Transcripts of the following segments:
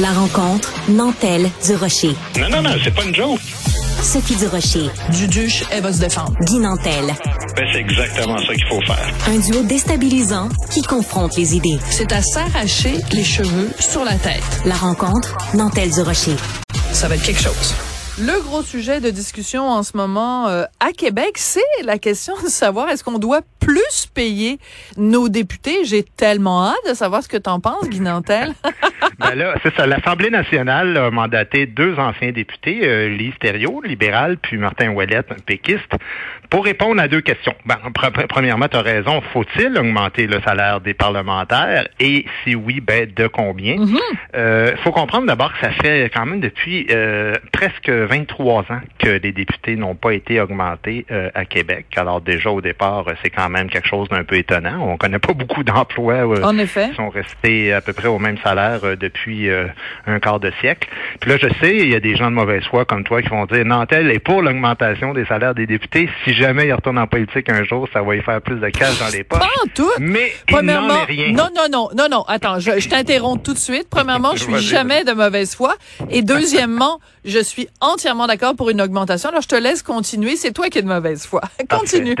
La rencontre Nantel du Rocher. Non, non, non, c'est pas une joke. Sophie du Rocher. Duduche, elle va se défendre. Guy Nantel. Ben, c'est exactement ça qu'il faut faire. Un duo déstabilisant qui confronte les idées. C'est à s'arracher les cheveux sur la tête. La rencontre Nantel du Rocher. Ça va être quelque chose. Le gros sujet de discussion en ce moment euh, à Québec, c'est la question de savoir est-ce qu'on doit plus payer nos députés. J'ai tellement hâte de savoir ce que tu en penses, Guy Nantel. ben là, c'est ça. L'Assemblée nationale a mandaté deux anciens députés, euh, Lise Thériault, libéral, puis Martin Ouellette, péquiste, pour répondre à deux questions. Ben, premièrement, tu as raison. Faut-il augmenter le salaire des parlementaires? Et si oui, ben de combien? Il mm-hmm. euh, faut comprendre d'abord que ça fait quand même depuis euh, presque 23 ans que les députés n'ont pas été augmentés euh, à Québec. Alors déjà au départ, c'est quand même quelque chose d'un peu étonnant. On connaît pas beaucoup d'emplois effet. qui sont restés à peu près au même salaire depuis un quart de siècle. Puis là, je sais, il y a des gens de mauvaise foi comme toi qui vont dire Nantel est pour l'augmentation des salaires des députés. Si jamais il retourne en politique un jour, ça va y faire plus de cash dans les poches. Pas en tout. Mais il n'en est rien. Non, non, non, non, non. Attends, je, je t'interromps tout de suite. Premièrement, je suis jamais de mauvaise foi. Et deuxièmement, je suis entièrement d'accord pour une augmentation. Alors, je te laisse continuer. C'est toi qui es de mauvaise foi. Continue.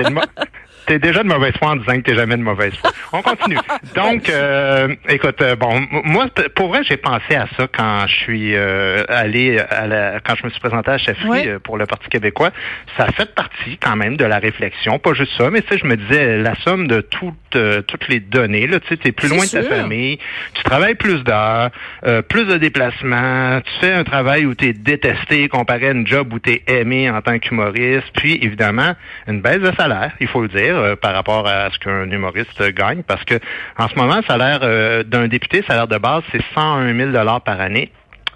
T'es déjà de mauvaise foi en disant que t'es jamais de mauvaise foi. On continue. Donc, euh, écoute, euh, bon, moi, pour vrai, j'ai pensé à ça quand je suis euh, allé à la, quand je me suis présenté à chefferie euh, pour le Parti québécois. Ça fait partie quand même de la réflexion, pas juste ça, mais tu sais, je me disais la somme de toutes toutes les données. Là, tu sais, t'es plus loin de ta famille, tu travailles plus d'heures, plus de déplacements, tu fais un travail où t'es détesté comparé à une job où t'es aimé en tant qu'humoriste, puis évidemment une baisse de salaire, il faut le dire. Euh, par rapport à ce qu'un humoriste gagne, parce que en ce moment, le salaire euh, d'un député, salaire de base, c'est 101 000 dollars par année.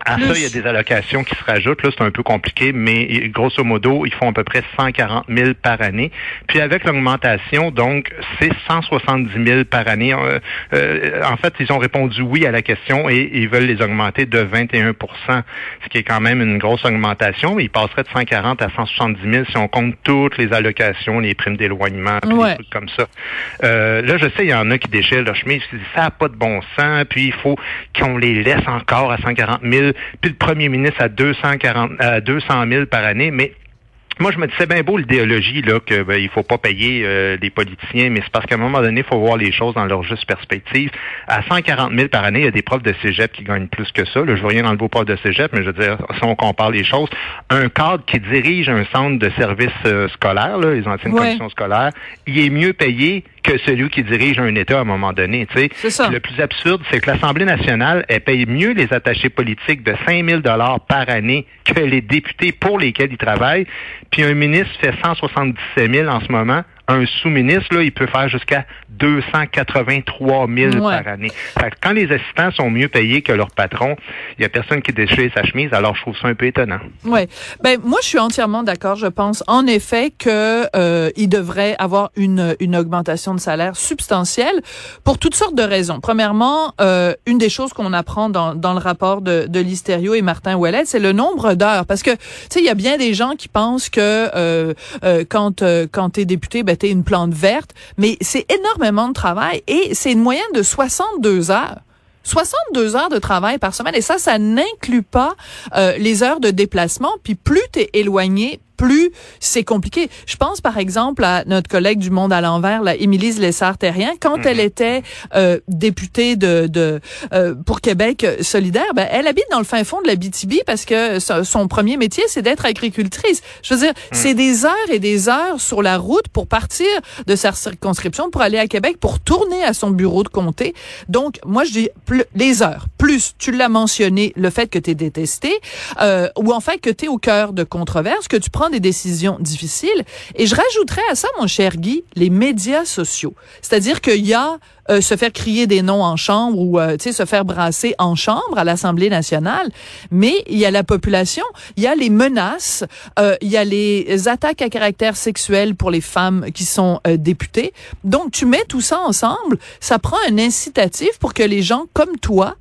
À ça, il y a des allocations qui se rajoutent. Là, c'est un peu compliqué, mais grosso modo, ils font à peu près 140 000 par année. Puis avec l'augmentation, donc, c'est 170 000 par année. Euh, euh, en fait, ils ont répondu oui à la question et ils veulent les augmenter de 21% ce qui est quand même une grosse augmentation. Ils passeraient de 140 à 170 000 si on compte toutes les allocations, les primes d'éloignement, des trucs comme ça. Euh, là, je sais, il y en a qui déchirent leur chemise, ça n'a pas de bon sens, puis il faut qu'on les laisse encore à 140 000 puis le premier ministre à 240, à 200 000 par année, mais moi, je me dis, c'est bien beau l'idéologie, là, que ben, il faut pas payer euh, les politiciens, mais c'est parce qu'à un moment donné, il faut voir les choses dans leur juste perspective. À 140 000 par année, il y a des profs de cégep qui gagnent plus que ça. Là, je vois rien dans le beau prof de cégep, mais je veux dire, si on compare les choses, un cadre qui dirige un centre de services euh, scolaires, là, les anciennes commissions scolaires, il est mieux payé que celui qui dirige un État à un moment donné. Ça. Le plus absurde, c'est que l'Assemblée nationale, elle paye mieux les attachés politiques de 5 000 par année que les députés pour lesquels ils travaillent. Puis un ministre fait 177 000 en ce moment un sous-ministre, là, il peut faire jusqu'à 283 000 par année. quand les assistants sont mieux payés que leur patron, il y a personne qui déchire sa chemise, alors je trouve ça un peu étonnant. Oui. Ben, moi, je suis entièrement d'accord. Je pense, en effet, que euh, il devrait avoir une, une augmentation de salaire substantielle pour toutes sortes de raisons. Premièrement, euh, une des choses qu'on apprend dans, dans le rapport de, de Listerio et Martin Ouellet, c'est le nombre d'heures. Parce que, tu sais, il y a bien des gens qui pensent que euh, euh quand, euh, quand tu es député, ben, une plante verte, mais c'est énormément de travail et c'est une moyenne de 62 heures. 62 heures de travail par semaine et ça, ça n'inclut pas euh, les heures de déplacement. Puis plus tu es éloigné, plus c'est compliqué. Je pense par exemple à notre collègue du Monde à l'envers, la Émilie Lessard-Terrien, quand elle mhm. était euh, députée de, de euh, pour Québec solidaire, ben, elle habite dans le fin fond de la BTB parce que son premier métier c'est d'être agricultrice. Je veux dire, mhm. c'est des heures et des heures sur la route pour partir de sa circonscription pour aller à Québec pour tourner à son bureau de comté. Donc moi je dis plus, les heures plus tu l'as mentionné le fait que tu es détesté euh, ou en fait que tu es au cœur de controverses que tu prends des décisions difficiles. Et je rajouterais à ça, mon cher Guy, les médias sociaux. C'est-à-dire qu'il y a euh, se faire crier des noms en chambre ou euh, se faire brasser en chambre à l'Assemblée nationale, mais il y a la population, il y a les menaces, euh, il y a les attaques à caractère sexuel pour les femmes qui sont députées. Donc tu mets tout ça ensemble, ça prend un incitatif pour que les gens comme toi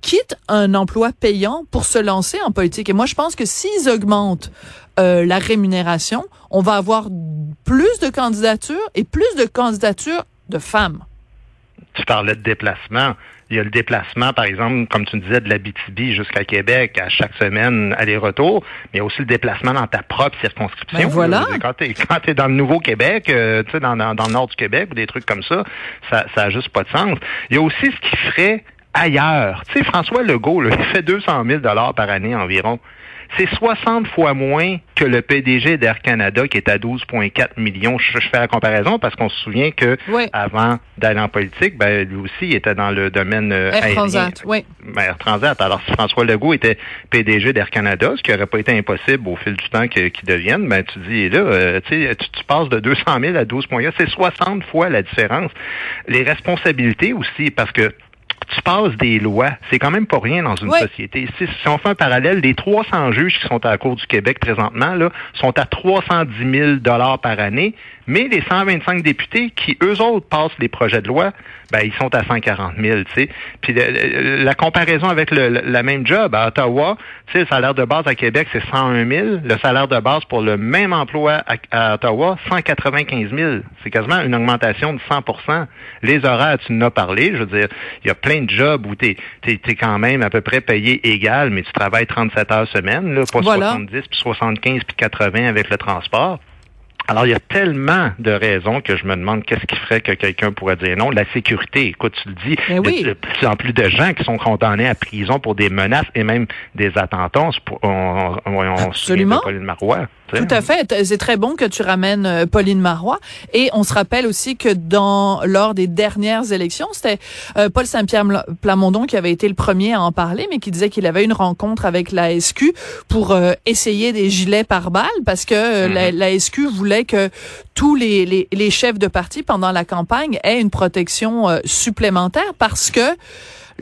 quittent un emploi payant pour se lancer en politique. Et moi je pense que s'ils augmentent la rémunération, on va avoir plus de candidatures et plus de candidatures de femmes. Tu parlais de déplacement. Il y a le déplacement, par exemple, comme tu me disais, de la BTB jusqu'à Québec à chaque semaine, aller-retour, mais il y a aussi le déplacement dans ta propre circonscription. Ben voilà. Quand tu es, dans le Nouveau-Québec, euh, tu sais, dans, dans, dans le nord du Québec ou des trucs comme ça, ça ça a juste pas de sens. Il y a aussi ce qui ferait ailleurs. Tu sais, François Legault, là, il fait 200 000 par année environ. C'est 60 fois moins que le PDG d'Air Canada qui est à 12,4 millions. Je, je fais la comparaison parce qu'on se souvient que Oui. avant d'aller en politique, ben, lui aussi il était dans le domaine euh, Air aérien. Transat, oui. Ben, Air Transat. Alors, si François Legault était PDG d'Air Canada, ce qui n'aurait pas été impossible au fil du temps qu'il devienne, ben, tu dis, là, euh, tu, sais, tu, passes de 200 000 à 12 points. C'est 60 fois la différence. Les responsabilités aussi, parce que tu passes des lois. C'est quand même pas rien dans une Oui. société. Si, si on fait un parallèle, les 300 juges qui sont à la Cour du Québec présentement là, sont à 310 000 dollars par année, mais les 125 députés qui, eux autres, passent les projets de loi, ben, ils sont à 140 000, tu sais. Puis le- la comparaison avec le, la même job à Ottawa, tu sais, le salaire de base à Québec, c'est 101 000. Le salaire de base pour le même emploi à, à Ottawa, 195 000. C'est quasiment une augmentation de 100% Les horaires, tu en as parlé. Je veux dire, il y a plein de jobs où tu es, quand même à peu près payé égal, mais tu travailles 37 heures semaine, là, pas Voilà. 70, puis 75, puis 80 avec le transport. Alors, il y a tellement de raisons que je me demande qu'est-ce qui ferait que quelqu'un pourrait dire non. La sécurité, écoute, tu le dis, Ben oui. de, de plus en plus de gens qui sont condamnés à prison pour des menaces et même des attentats. On, on, Absolument. de Pauline Marois. Tout à fait. C'est très bon que tu ramènes euh, Pauline Marois. Et on se rappelle aussi que dans lors des dernières élections, c'était euh, Paul Saint-Pierre Plamondon qui avait été le premier à en parler, mais qui disait qu'il avait une rencontre avec la SQ pour euh, essayer des gilets par balles parce que euh, la, la SQ voulait que tous les, les, les chefs de parti pendant la campagne aient une protection euh, supplémentaire parce que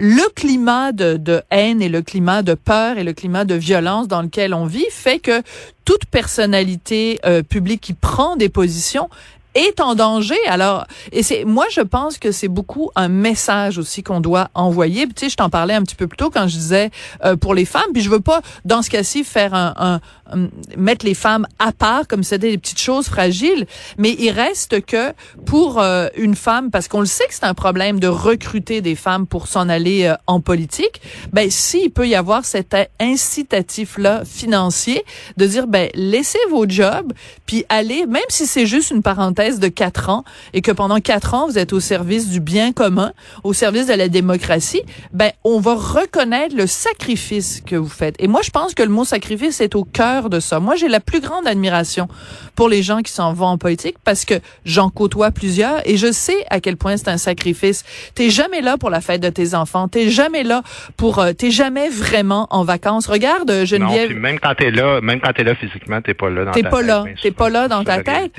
le climat de, de haine et le climat de peur et le climat de violence dans lequel on vit fait que toute personnalité euh, publique qui prend des positions est en danger. Alors, et c'est moi je pense que c'est beaucoup un message aussi qu'on doit envoyer. Tu sais, je t'en parlais un petit peu plus tôt quand je disais euh, pour les femmes. Puis je veux pas dans ce cas-ci faire un, un- un- mettre les femmes à part comme c'était des petites choses fragiles. Mais il reste que pour euh, une femme, parce qu'on le sait que c'est un problème de recruter des femmes pour s'en aller euh, en politique. Ben s'il peut y avoir cet incitatif là financier de dire ben laissez vos jobs puis allez même si c'est juste une parenthèse de quatre ans et que pendant quatre ans vous êtes au service du bien commun, au service de la démocratie, ben on va reconnaître le sacrifice que vous faites. Et moi je pense que le mot sacrifice est au cœur de ça. Moi j'ai la plus grande admiration pour les gens qui s'en vont en politique parce que j'en côtoie plusieurs et je sais à quel point c'est un sacrifice. T'es jamais là pour la fête de tes enfants, t'es jamais là pour, euh, t'es jamais vraiment en vacances. Regarde euh, Non, Geneviève. puis même quand t'es là, même quand t'es là physiquement, t'es pas là dans T'es ta pas tête, là. T'es pas là dans ta tête.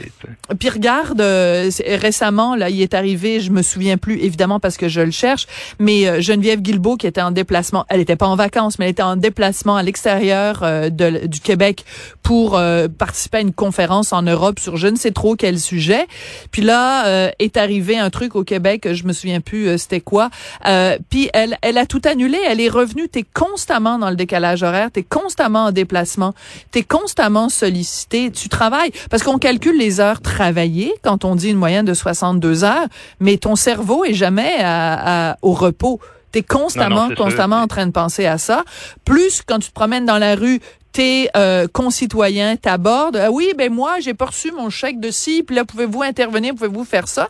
Puis regarde, euh, récemment, là, il est arrivé, je me souviens plus évidemment parce que je le cherche, mais euh, Geneviève Guilbeault qui était en déplacement, elle était pas en vacances, mais elle était en déplacement à l'extérieur euh, du Québec pour euh, participer à une conférence en Europe sur je ne sais trop quel sujet. Puis là euh, est arrivé un truc au Québec, je me souviens plus euh, c'était quoi. Euh, puis elle, elle a tout annulé, elle est revenue. T'es constamment dans le décalage horaire, t'es constamment en déplacement, t'es constamment sollicité, tu travailles parce qu'on calcule les heures travaillées quand on dit une moyenne de 62 heures, mais ton cerveau est jamais à- à- au repos. T'es constamment, Non, non, c'est ça. constamment en train de penser à ça. Plus quand tu te promènes dans la rue, tes euh, concitoyens t'abordent. Ah oui, ben moi, j'ai pas reçu mon chèque de ci, puis là, pouvez-vous intervenir, pouvez-vous faire ça?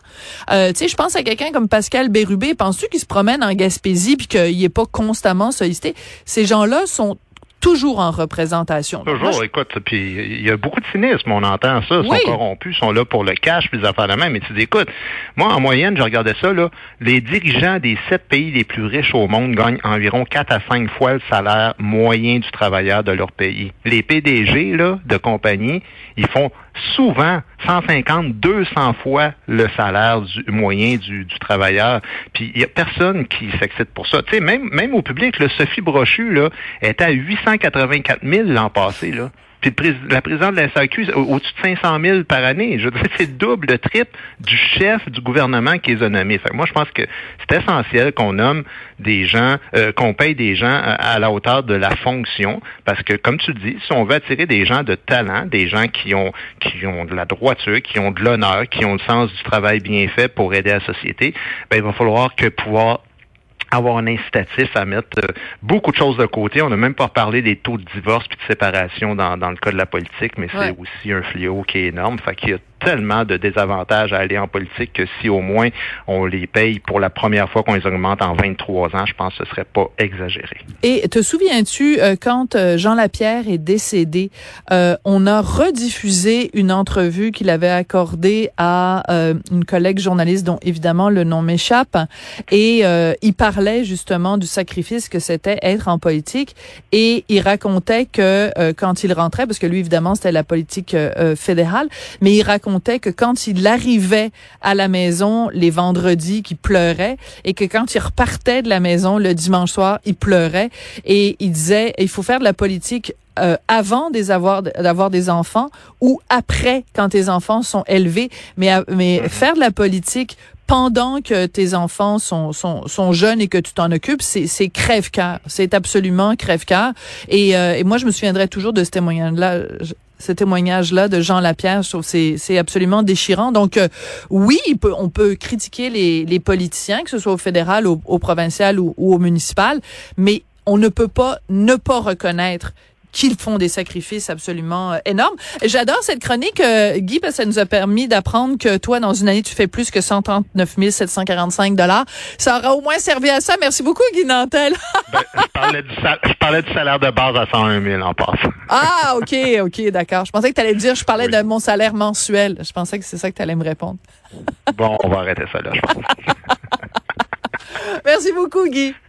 Euh, tu sais, je pense à quelqu'un comme Pascal Bérubé. Penses-tu qu'il se promène en Gaspésie puis qu'il est pas constamment sollicité? Ces gens-là sont toujours en représentation. Moi, Toujours, écoute, puis il y a beaucoup de cynisme, on entend ça, ils Oui. sont corrompus, ils sont là pour le cash, puis des affaires de même, mais tu dis, écoute, moi, en moyenne, je regardais ça, là, les dirigeants des sept pays les plus riches au monde gagnent environ 4 à 5 fois le salaire moyen du travailleur de leur pays. Les PDG, là, de compagnie, ils font souvent 150, 200 fois le salaire du moyen du, du travailleur. Puis il y a personne qui s'excite pour ça. Tu sais, même, même au public, le Sophie Brochu, là, était à 884 000 l'an passé, là. Puis la présidente de la SAQ, au-dessus de 500 000 par année. Je veux dire, c'est double, le triple du chef du gouvernement qui les a nommés. Fait moi, je pense que c'est essentiel qu'on nomme des gens, euh, qu'on paye des gens à, la hauteur de la fonction, parce que, comme tu dis, si on veut attirer des gens de talent, des gens qui ont, qui ont de la droiture, qui ont de l'honneur, qui ont le sens du travail bien fait pour aider la société, ben, il va falloir que pouvoir avoir un incitatif à mettre euh, beaucoup de choses de côté. On n'a même pas parlé des taux de divorce puis de séparation dans, dans le cas de la politique, mais c'est aussi un fléau qui est énorme. Fait qu'il y a tellement de désavantages à aller en politique que si au moins on les paye pour la première fois qu'on les augmente en 23 ans, je pense que ce serait pas exagéré. Et te souviens-tu, euh, quand euh, Jean Lapierre est décédé, euh, on a rediffusé une entrevue qu'il avait accordée à une collègue journaliste dont évidemment le nom m'échappe, et il parlait justement du sacrifice que c'était être en politique, et il racontait que quand il rentrait, parce que lui évidemment c'était la politique fédérale, mais il racontait que quand il arrivait à la maison les vendredis, qu'il pleurait et que quand il repartait de la maison le dimanche soir, il pleurait et il disait il faut faire de la politique euh, avant d'avoir des enfants ou après quand tes enfants sont élevés, mais mais mm-hmm. faire de la politique pendant que tes enfants sont, sont, sont jeunes et que tu t'en occupes, c'est crève-cœur. C'est absolument crève-cœur. Et, euh, et moi, je me souviendrai toujours de ce témoignage-là ce témoignage-là de Jean Lapierre. Je trouve c'est absolument déchirant. Donc euh, oui, on peut critiquer les, les politiciens, que ce soit au fédéral, au, au provincial ou, ou au municipal, mais on ne peut pas ne pas reconnaître qu'ils font des sacrifices absolument euh, énormes. J'adore cette chronique, euh, Guy, parce que ça nous a permis d'apprendre que toi, dans une année, tu fais plus que 139 745 dollars. Ça aura au moins servi à ça. Merci beaucoup, Guy Nantel. ben, je, parlais du je, parlais du salaire de base à 101 000 en passant. ah, OK, OK, d'accord. Je pensais que tu allais dire, je parlais de mon salaire mensuel. Je pensais que c'est ça que tu allais me répondre. bon, on va arrêter ça là, je pense. Merci beaucoup, Guy.